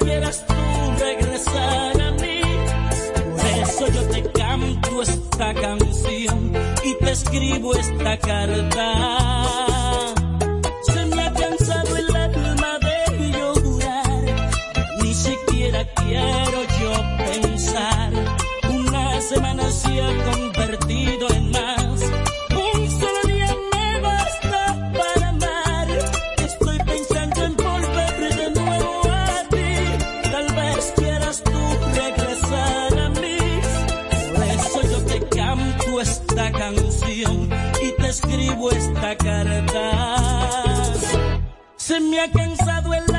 quieras tú regresar a mí. Por eso yo te canto esta canción y te escribo esta carta. Se me ha cansado el alma de llorar, ni siquiera quiero yo pensar. Una semana hacía con me ha cansado el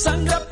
sangre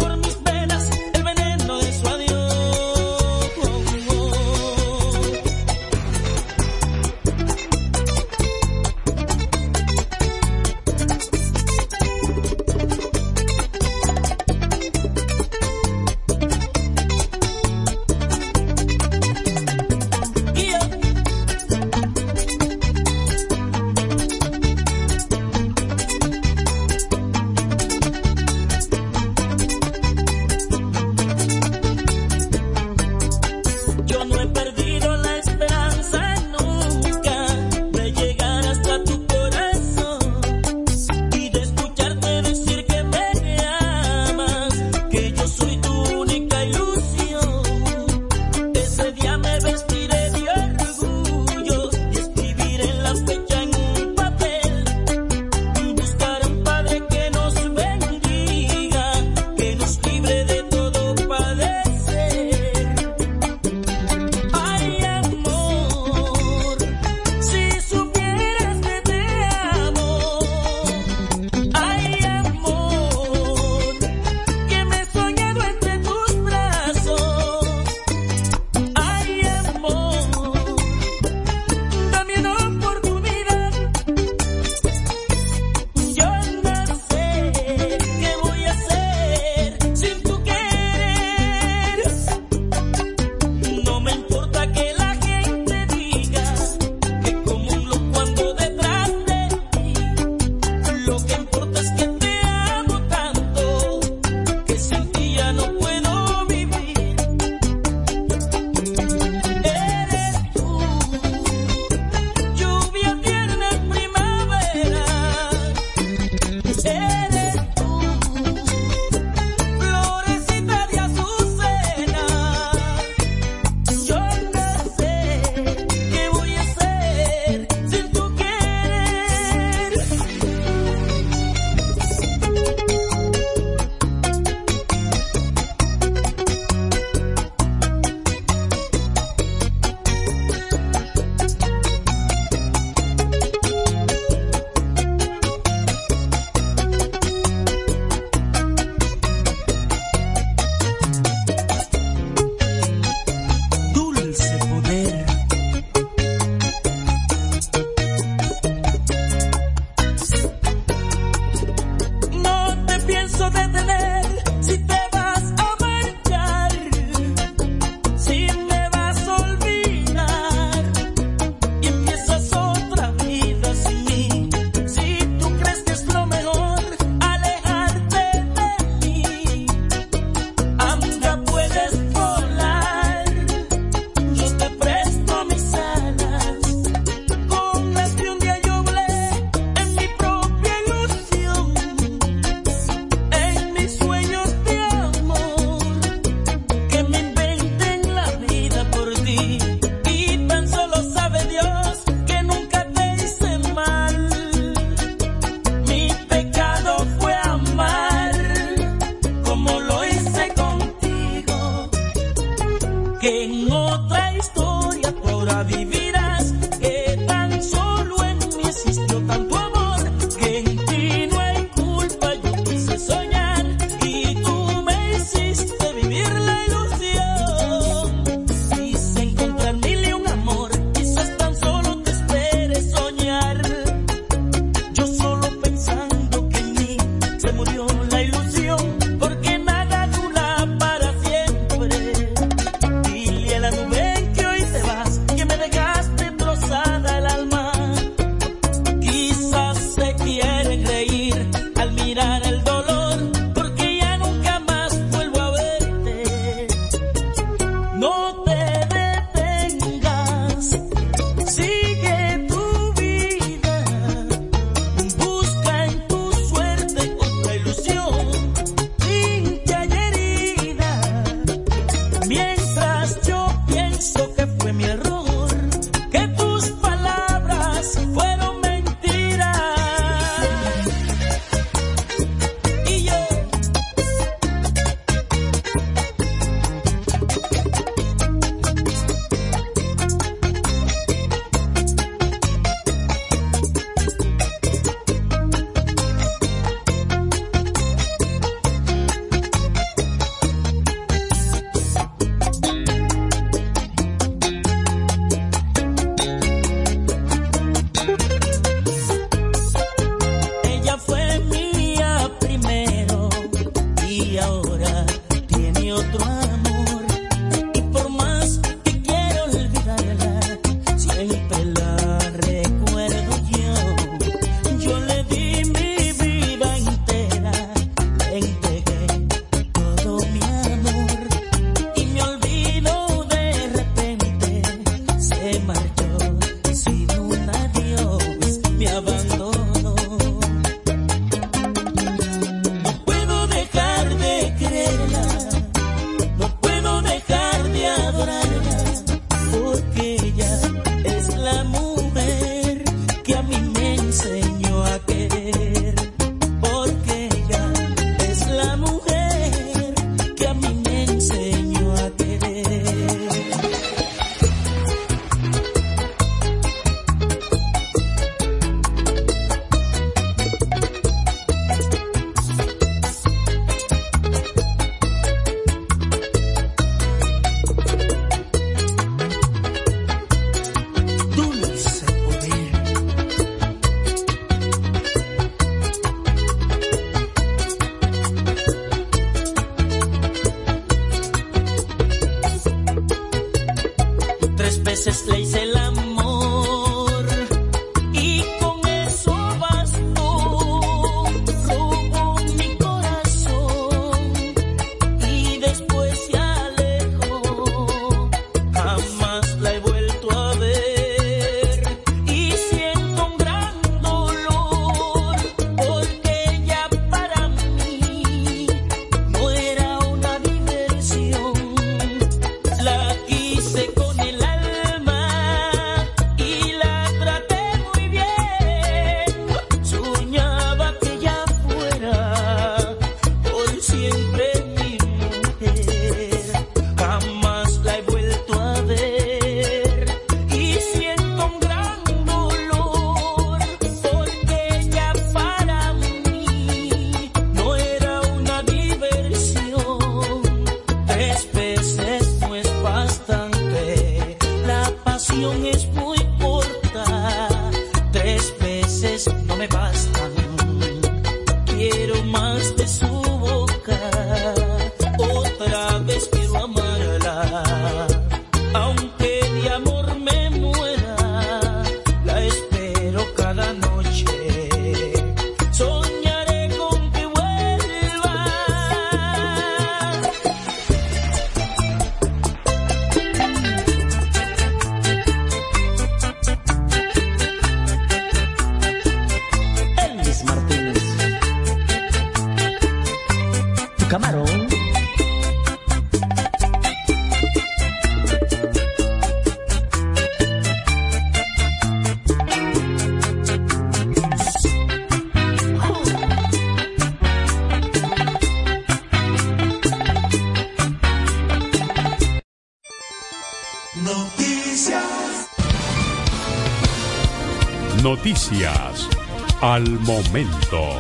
al momento.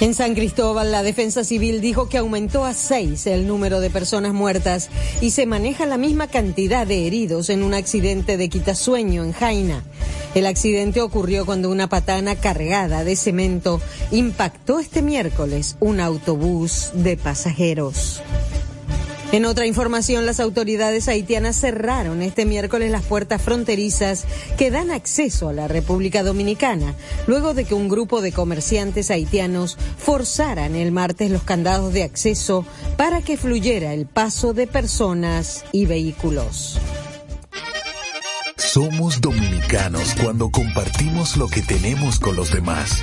En San Cristóbal, la Defensa Civil dijo que aumentó a seis el número de personas muertas y se maneja la misma cantidad de heridos en un accidente de quitasueño en Jaina. El accidente ocurrió cuando una patana cargada de cemento impactó este miércoles un autobús de pasajeros. En otra información, las autoridades haitianas cerraron este miércoles las puertas fronterizas que dan acceso a la República Dominicana, luego de que un grupo de comerciantes haitianos forzaran el martes los candados de acceso para que fluyera el paso de personas y vehículos. Somos dominicanos cuando compartimos lo que tenemos con los demás,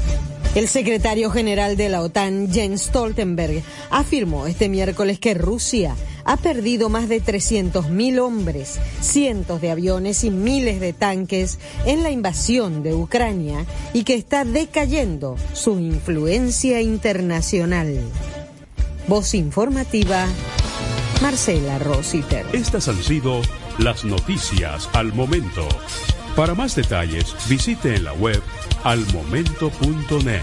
El secretario general de la OTAN, Jens Stoltenberg, afirmó este miércoles que Rusia ha perdido más de 300.000 hombres, cientos de aviones y miles de tanques en la invasión de Ucrania y que está decayendo su influencia internacional. Voz informativa, Marcela Rositer. Estas han sido las noticias al momento. Para más detalles, visite en la web almomento.net.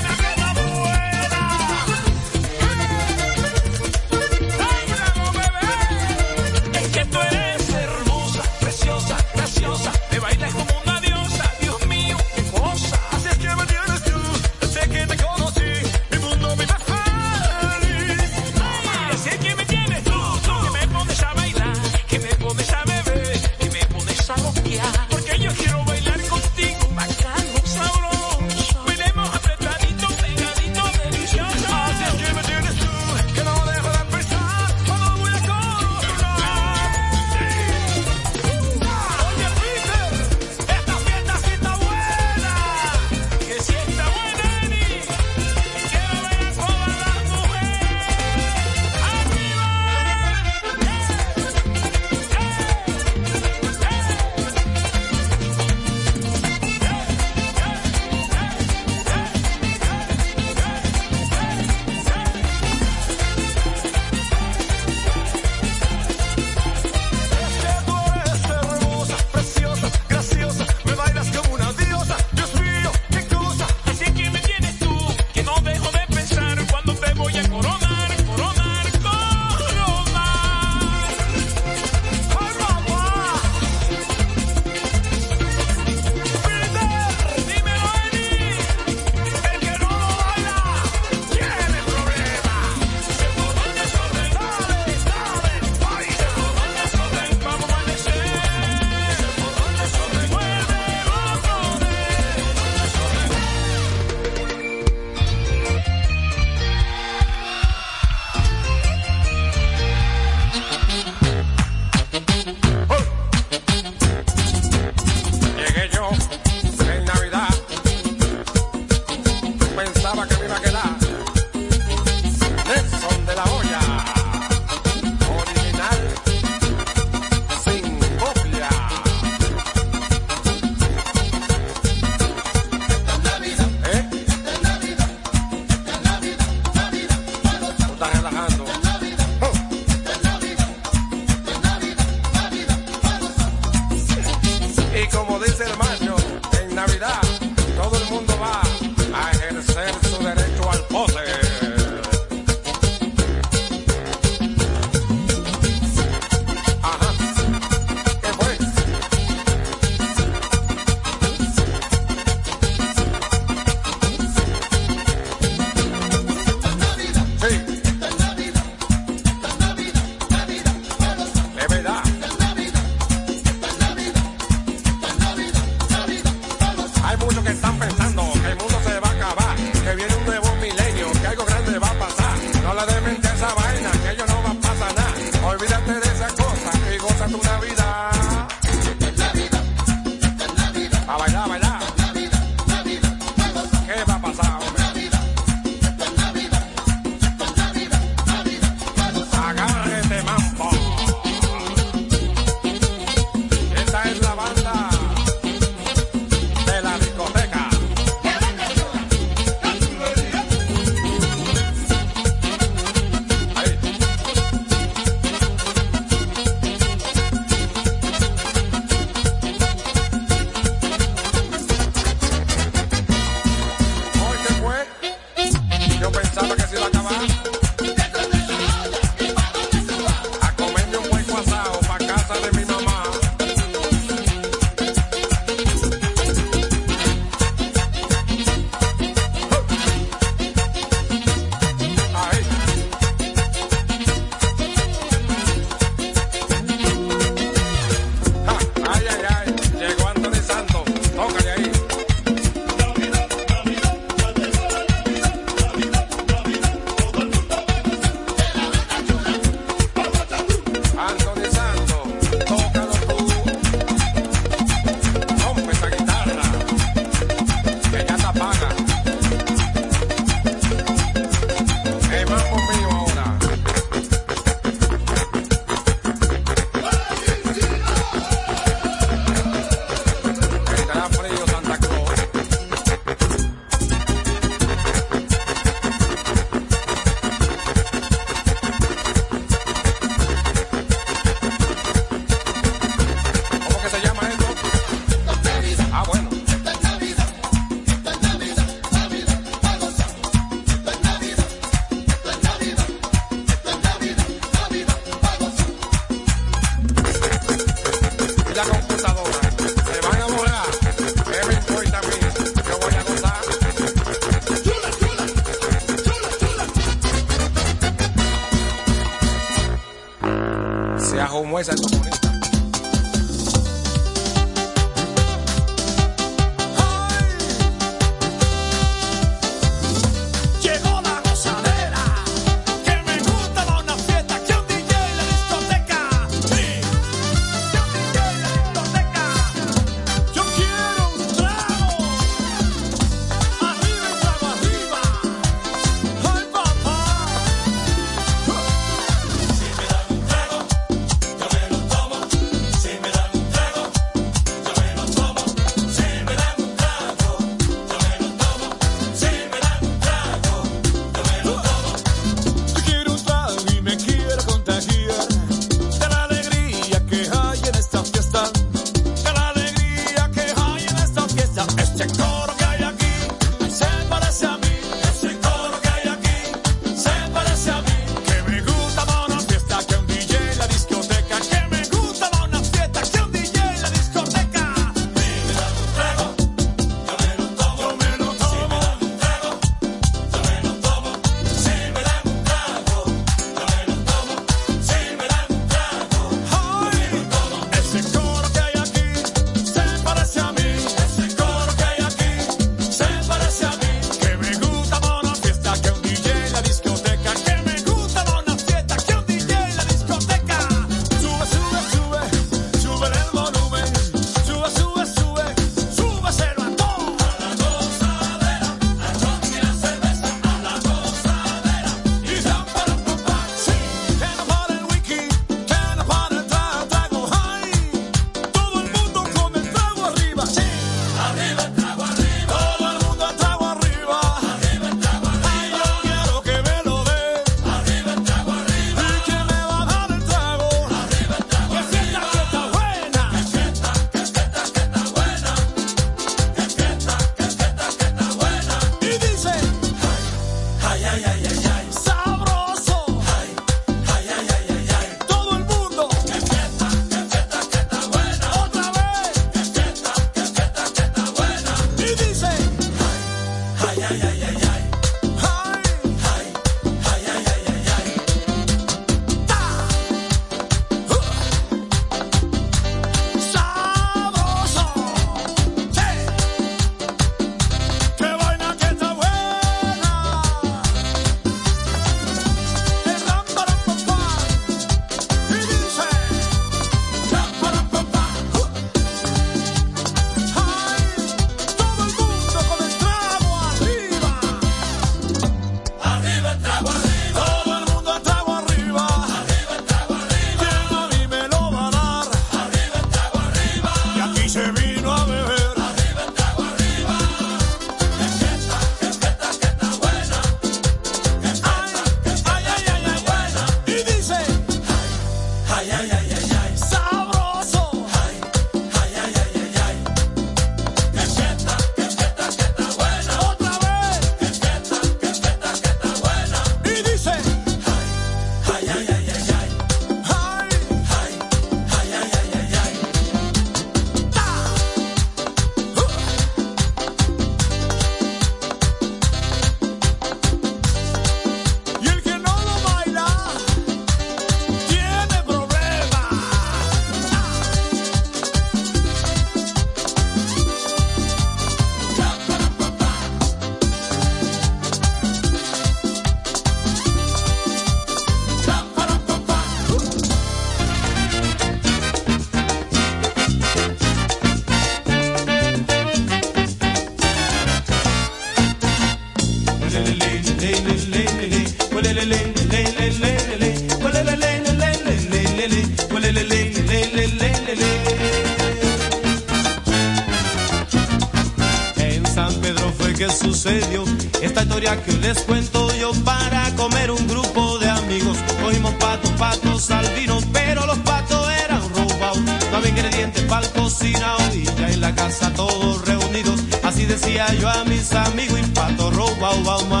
En San Pedro fue que sucedió esta historia que les cuento yo para comer un grupo de amigos. Cogimos patos, patos al vino, pero los patos eran robados. No había ingredientes para el cocinado y en la casa todos reunidos. Así decía yo a mis amigos y pato robado, vamos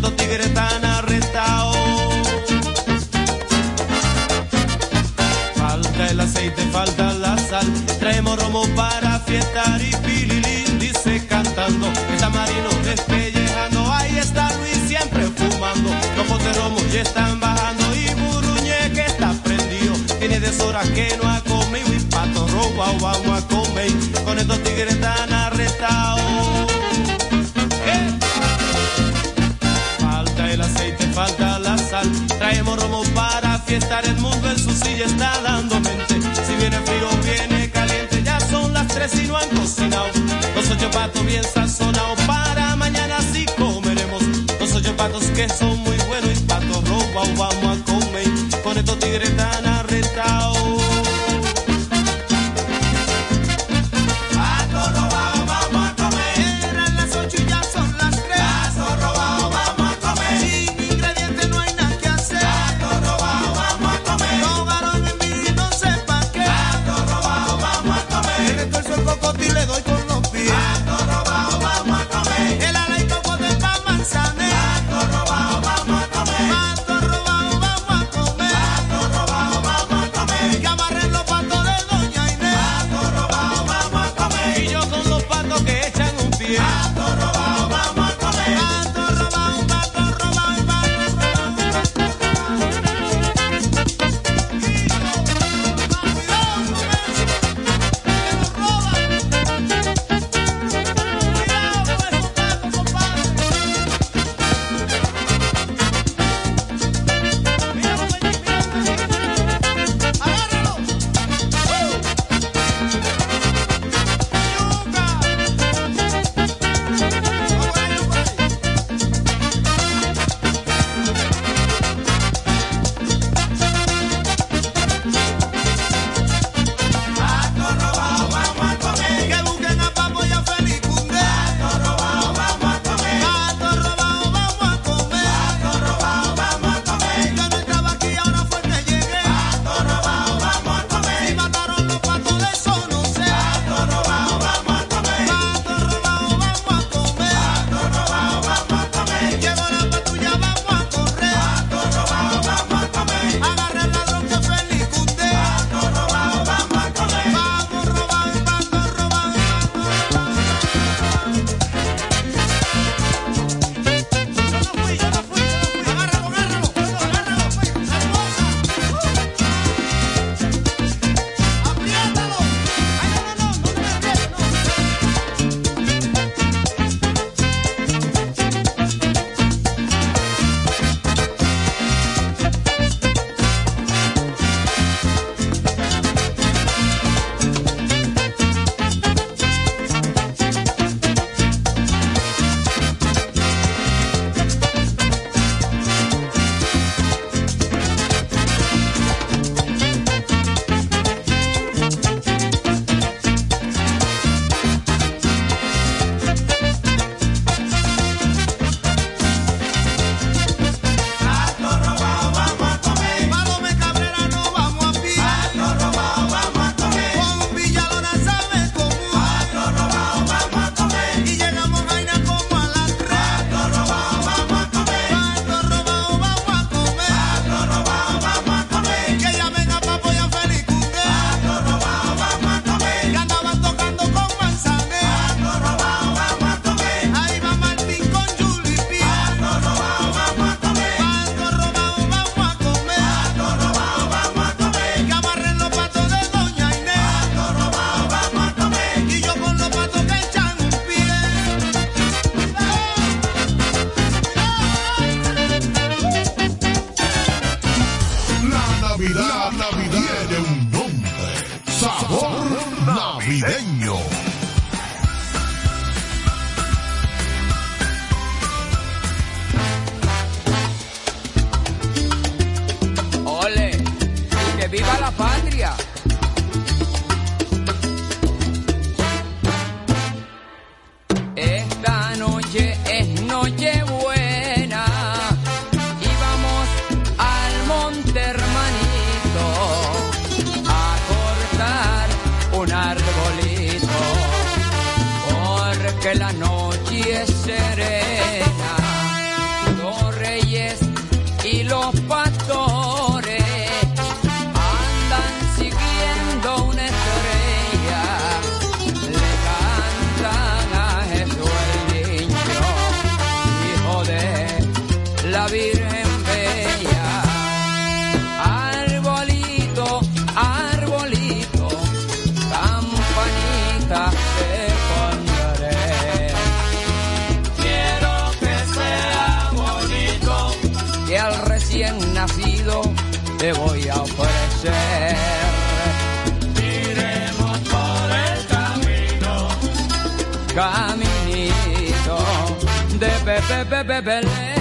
tigres están arrestados. Falta el aceite, falta la sal. Traemos romo para fiestar y pililín dice cantando. Está marino despellejando. Ahí está Luis siempre fumando. Los potes romo ya están bajando. Y Buruñe que está prendido. Tiene 10 horas que no ha comido. Y pato robo, agua a comer. Con estos tigres están fiesta el mundo en su silla está dando mente. Si viene frío, viene caliente. Ya son las tres y no han cocinado. Los ocho patos bien sazonados para mañana sí comeremos. Los ocho patos que son muy buenos y patos robados vamos a comer. Con estos tigres tan rebelde.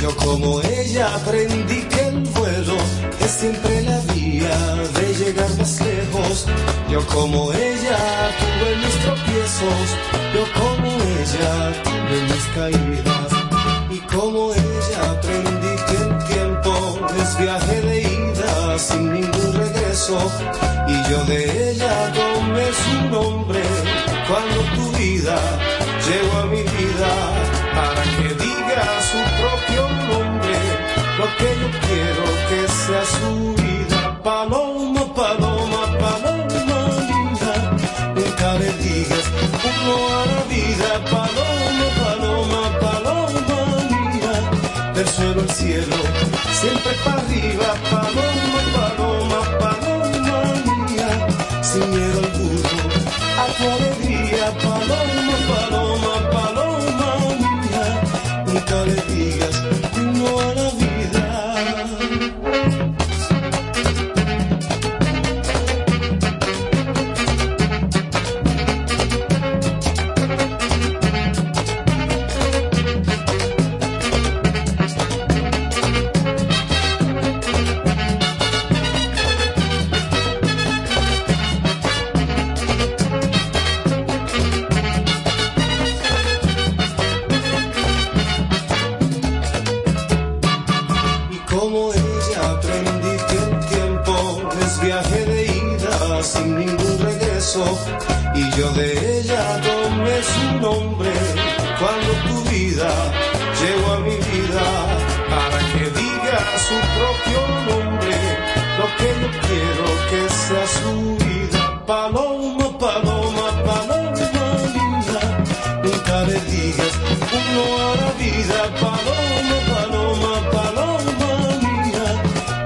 Yo como ella aprendí que el vuelo es siempre la vía de llegar más lejos. Yo como ella tuve mis tropiezos, yo como ella tuve mis caídas. Y como ella aprendí que el tiempo es viaje de ida sin ningún regreso. Y yo de ella tomé su nombre cuando tu vida llegó a mi vida para que diga su propio lo que yo quiero que sea su vida, paloma, paloma, paloma linda. Nunca le digas no a la vida, paloma, paloma, paloma linda. Del suelo al cielo, siempre para arriba, paloma, paloma, paloma mía. Sin miedo al gusto, a tu alegría, paloma, paloma.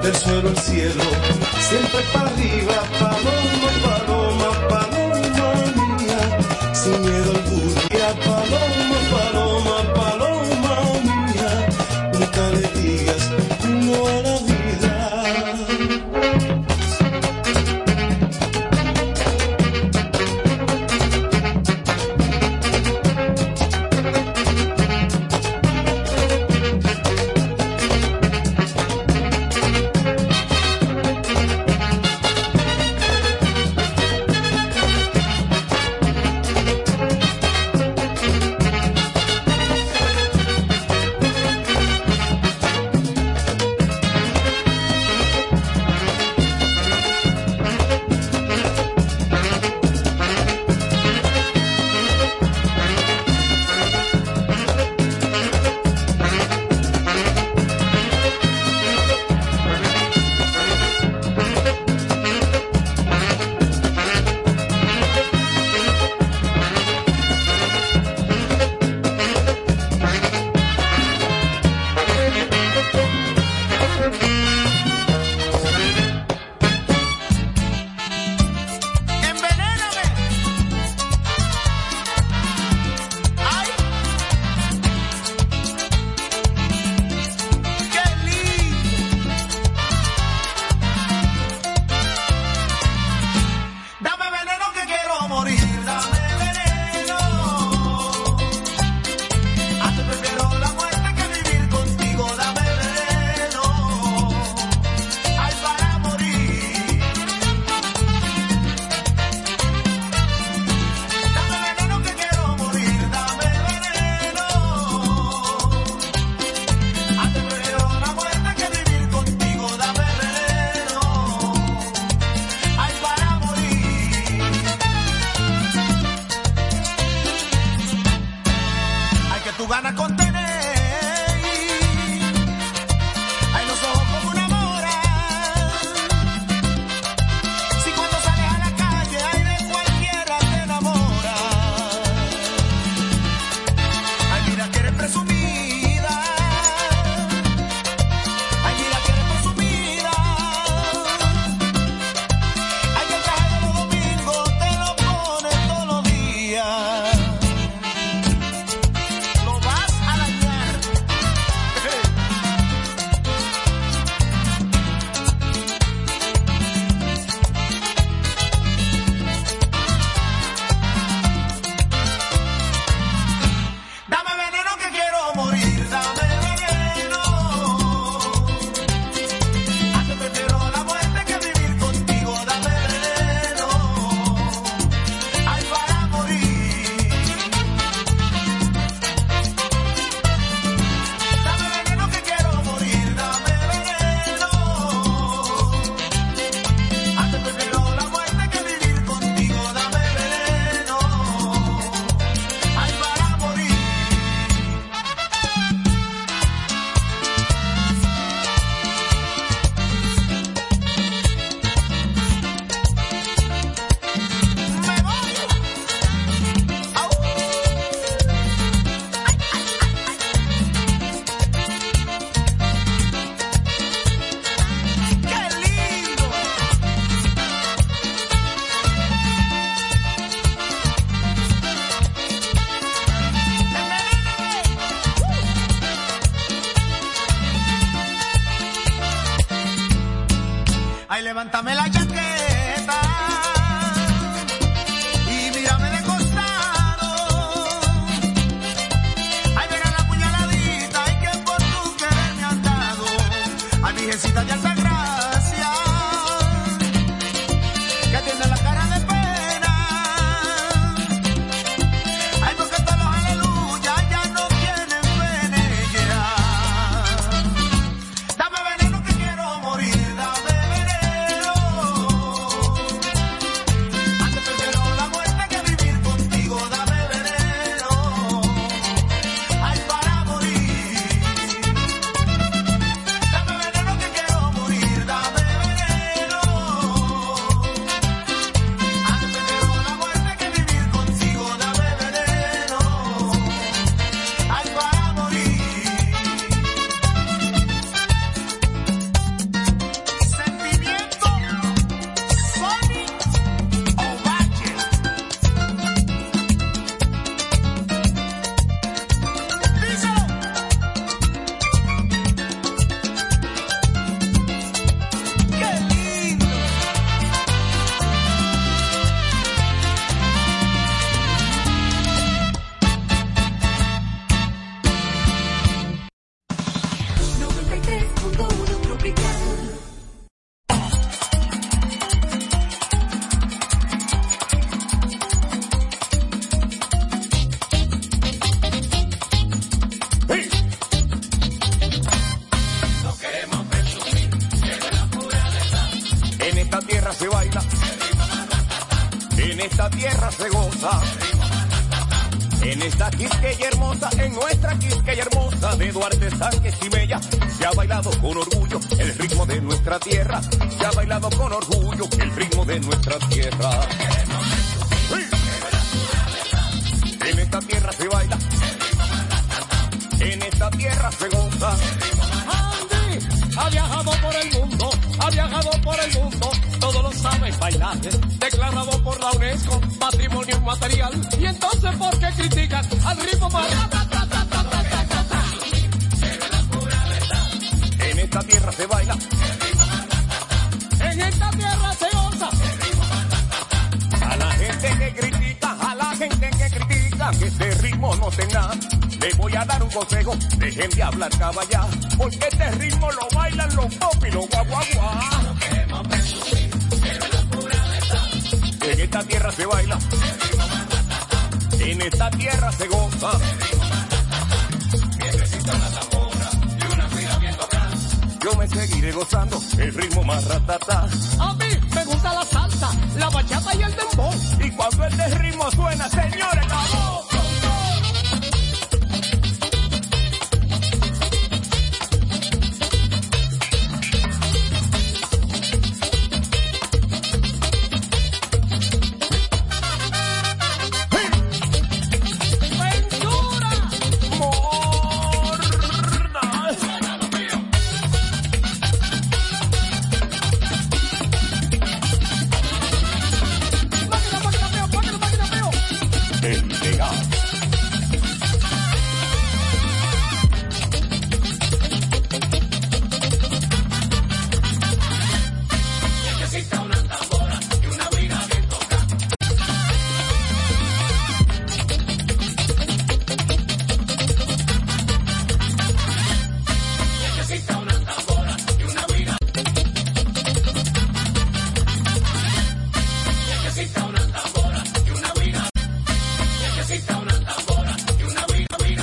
del suelo al cielo, siempre para arriba, para se goza. Andy ha viajado por el mundo, ha viajado por el mundo, todo lo sabe bailar, declarado por la UNESCO patrimonio inmaterial. Y entonces, ¿por qué critican al ritmo? En esta tierra se baila. En esta tierra se goza. A la gente que critica, a la gente que critica que este ritmo no tenga, le voy a dar un consejo, dejen de hablar caballá, porque este ritmo lo bailan los pop y los guaguaguá. En esta tierra se baila, en esta tierra se goza. Yo me seguiré gozando el ritmo más ratata. A mí me gusta la salsa, la bachata y el dembow. Y cuando este ritmo suena, señores, ¡vamos!